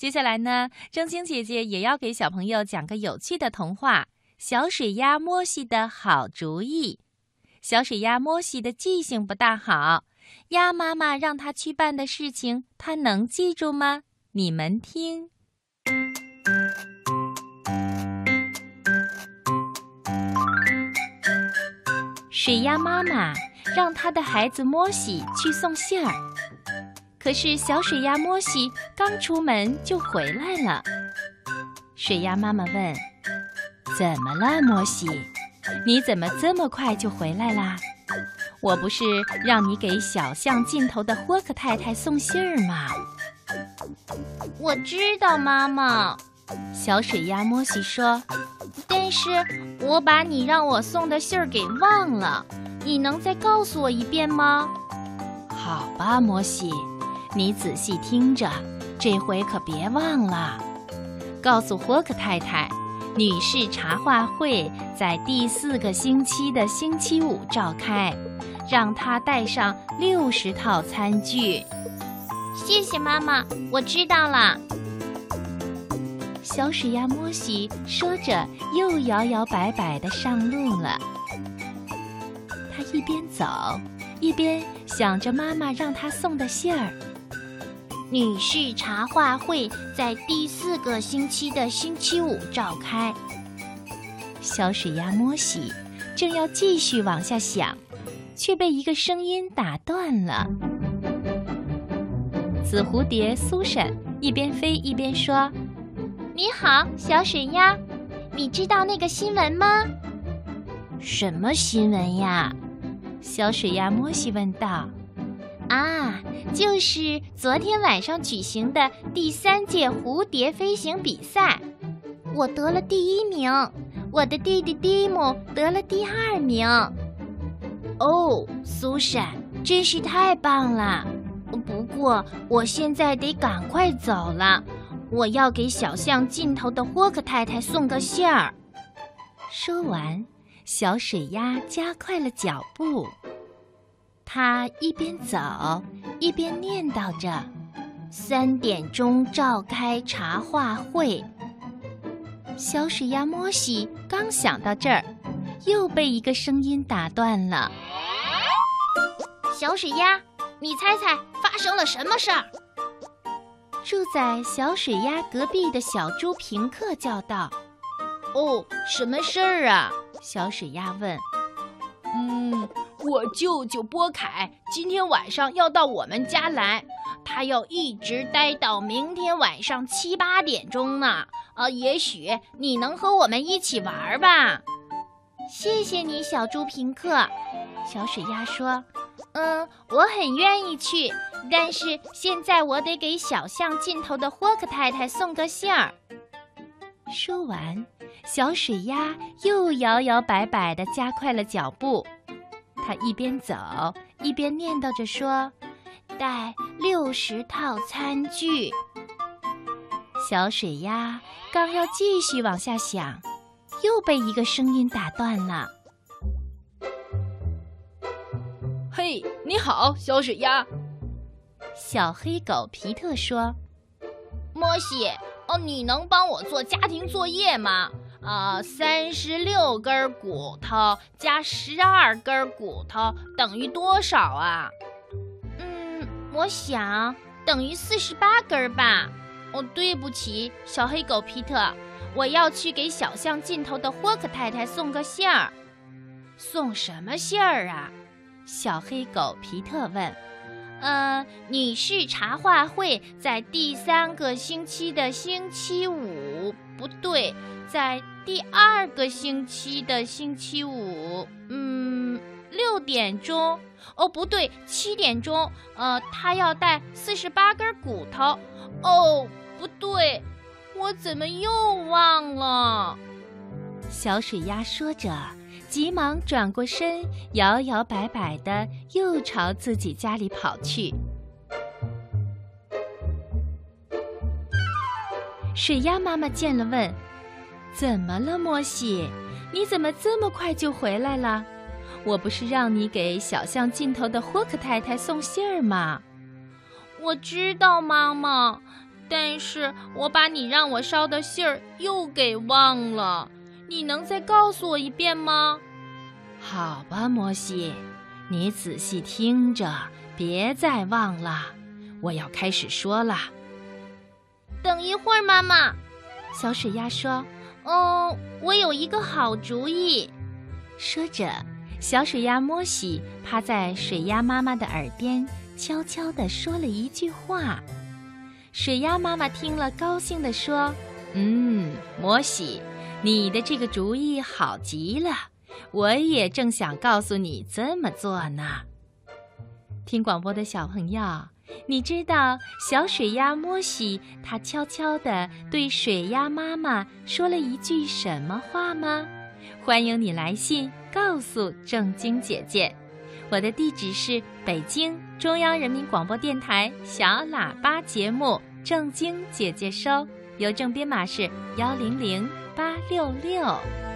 接下来呢，正晶姐姐也要给小朋友讲个有趣的童话《小水鸭莫西的好主意》。小水鸭莫西的记性不大好，鸭妈妈让他去办的事情，他能记住吗？你们听。水鸭妈妈让她的孩子莫西去送信儿，可是小水鸭摩西刚出门就回来了。水鸭妈妈问：“怎么了，摩西？你怎么这么快就回来啦？我不是让你给小巷尽头的霍克太太送信儿吗？”我知道，妈妈。小水鸭摩西说：“但是我把你让我送的信儿给忘了，你能再告诉我一遍吗？”好吧，摩西，你仔细听着，这回可别忘了。告诉霍克太太，女士茶话会在第四个星期的星期五召开，让她带上六十套餐具。谢谢妈妈，我知道了。小水鸭莫西说着，又摇摇摆摆地上路了。他一边走，一边想着妈妈让他送的信儿。女士茶话会在第四个星期的星期五召开。小水鸭莫西正要继续往下想，却被一个声音打断了。紫蝴蝶苏珊一边飞一边说。你好，小水鸭，你知道那个新闻吗？什么新闻呀？小水鸭莫西问道。啊，就是昨天晚上举行的第三届蝴蝶飞行比赛，我得了第一名，我的弟弟蒂姆得了第二名。哦，苏珊，真是太棒了！不过我现在得赶快走了。我要给小巷尽头的霍克太太送个信儿。说完，小水鸭加快了脚步。他一边走一边念叨着：“三点钟召开茶话会。”小水鸭莫西刚想到这儿，又被一个声音打断了。小水鸭，你猜猜发生了什么事儿？住在小水鸭隔壁的小猪平克叫道：“哦，什么事儿啊？”小水鸭问。“嗯，舅舅波凯今天晚上要到我们家来，他要一直待到明天晚上七八点钟呢。啊，也许你能和我们一起玩吧？”谢谢你，小猪平克。小水鸭说：“嗯，我很愿意去。”但是现在我得给小巷尽头的霍克太太送个信儿。说完，小水鸭又摇摇摆摆地加快了脚步。它一边走一边念叨着说：“带六十套餐具。”小水鸭刚要继续往下想，又被一个声音打断了。“嘿，你好，小水鸭。”小黑狗皮特说：“莫西，哦，你能帮我做家庭作业吗？啊，三十六根骨头加十二根骨头等于多少啊？嗯，我想等于四十八根吧。哦，对不起，小黑狗皮特，我要去给小巷尽头的霍克太太送个信儿。送什么信儿啊？小黑狗皮特问。”呃，女士茶话会在第三个星期的星期五，不对，在第二个星期的星期五，嗯，六点钟，哦，不对，七点钟，呃，他要带四十八根骨头，哦，不对，我怎么又忘了？小水鸭说着。急忙转过身，摇摇摆摆的又朝自己家里跑去。水鸭妈妈见了，问：“怎么了，莫西？你怎么这么快就回来了？我不是让你给小巷尽头的霍克太太送信儿吗？”我知道，妈妈，但是我把你让我捎的信儿又给忘了，你能再告诉我一遍吗？好吧，摩西，你仔细听着，别再忘了。我要开始说了。等一会儿，妈妈。小水鸭说：“嗯，我有一个好主意。”说着，小水鸭摩西趴在水鸭妈妈的耳边，悄悄地说了一句话。水鸭妈妈听了，高兴地说：“嗯，摩西，你的这个主意好极了，我也正想告诉你这么做呢。”听广播的小朋友。你知道小水鸭摩西它悄悄地对水鸭妈妈说了一句什么话吗？欢迎你来信告诉正晶姐姐，我的地址是北京中央人民广播电台小喇叭节目正晶姐姐收，邮政编码是幺零零八六六。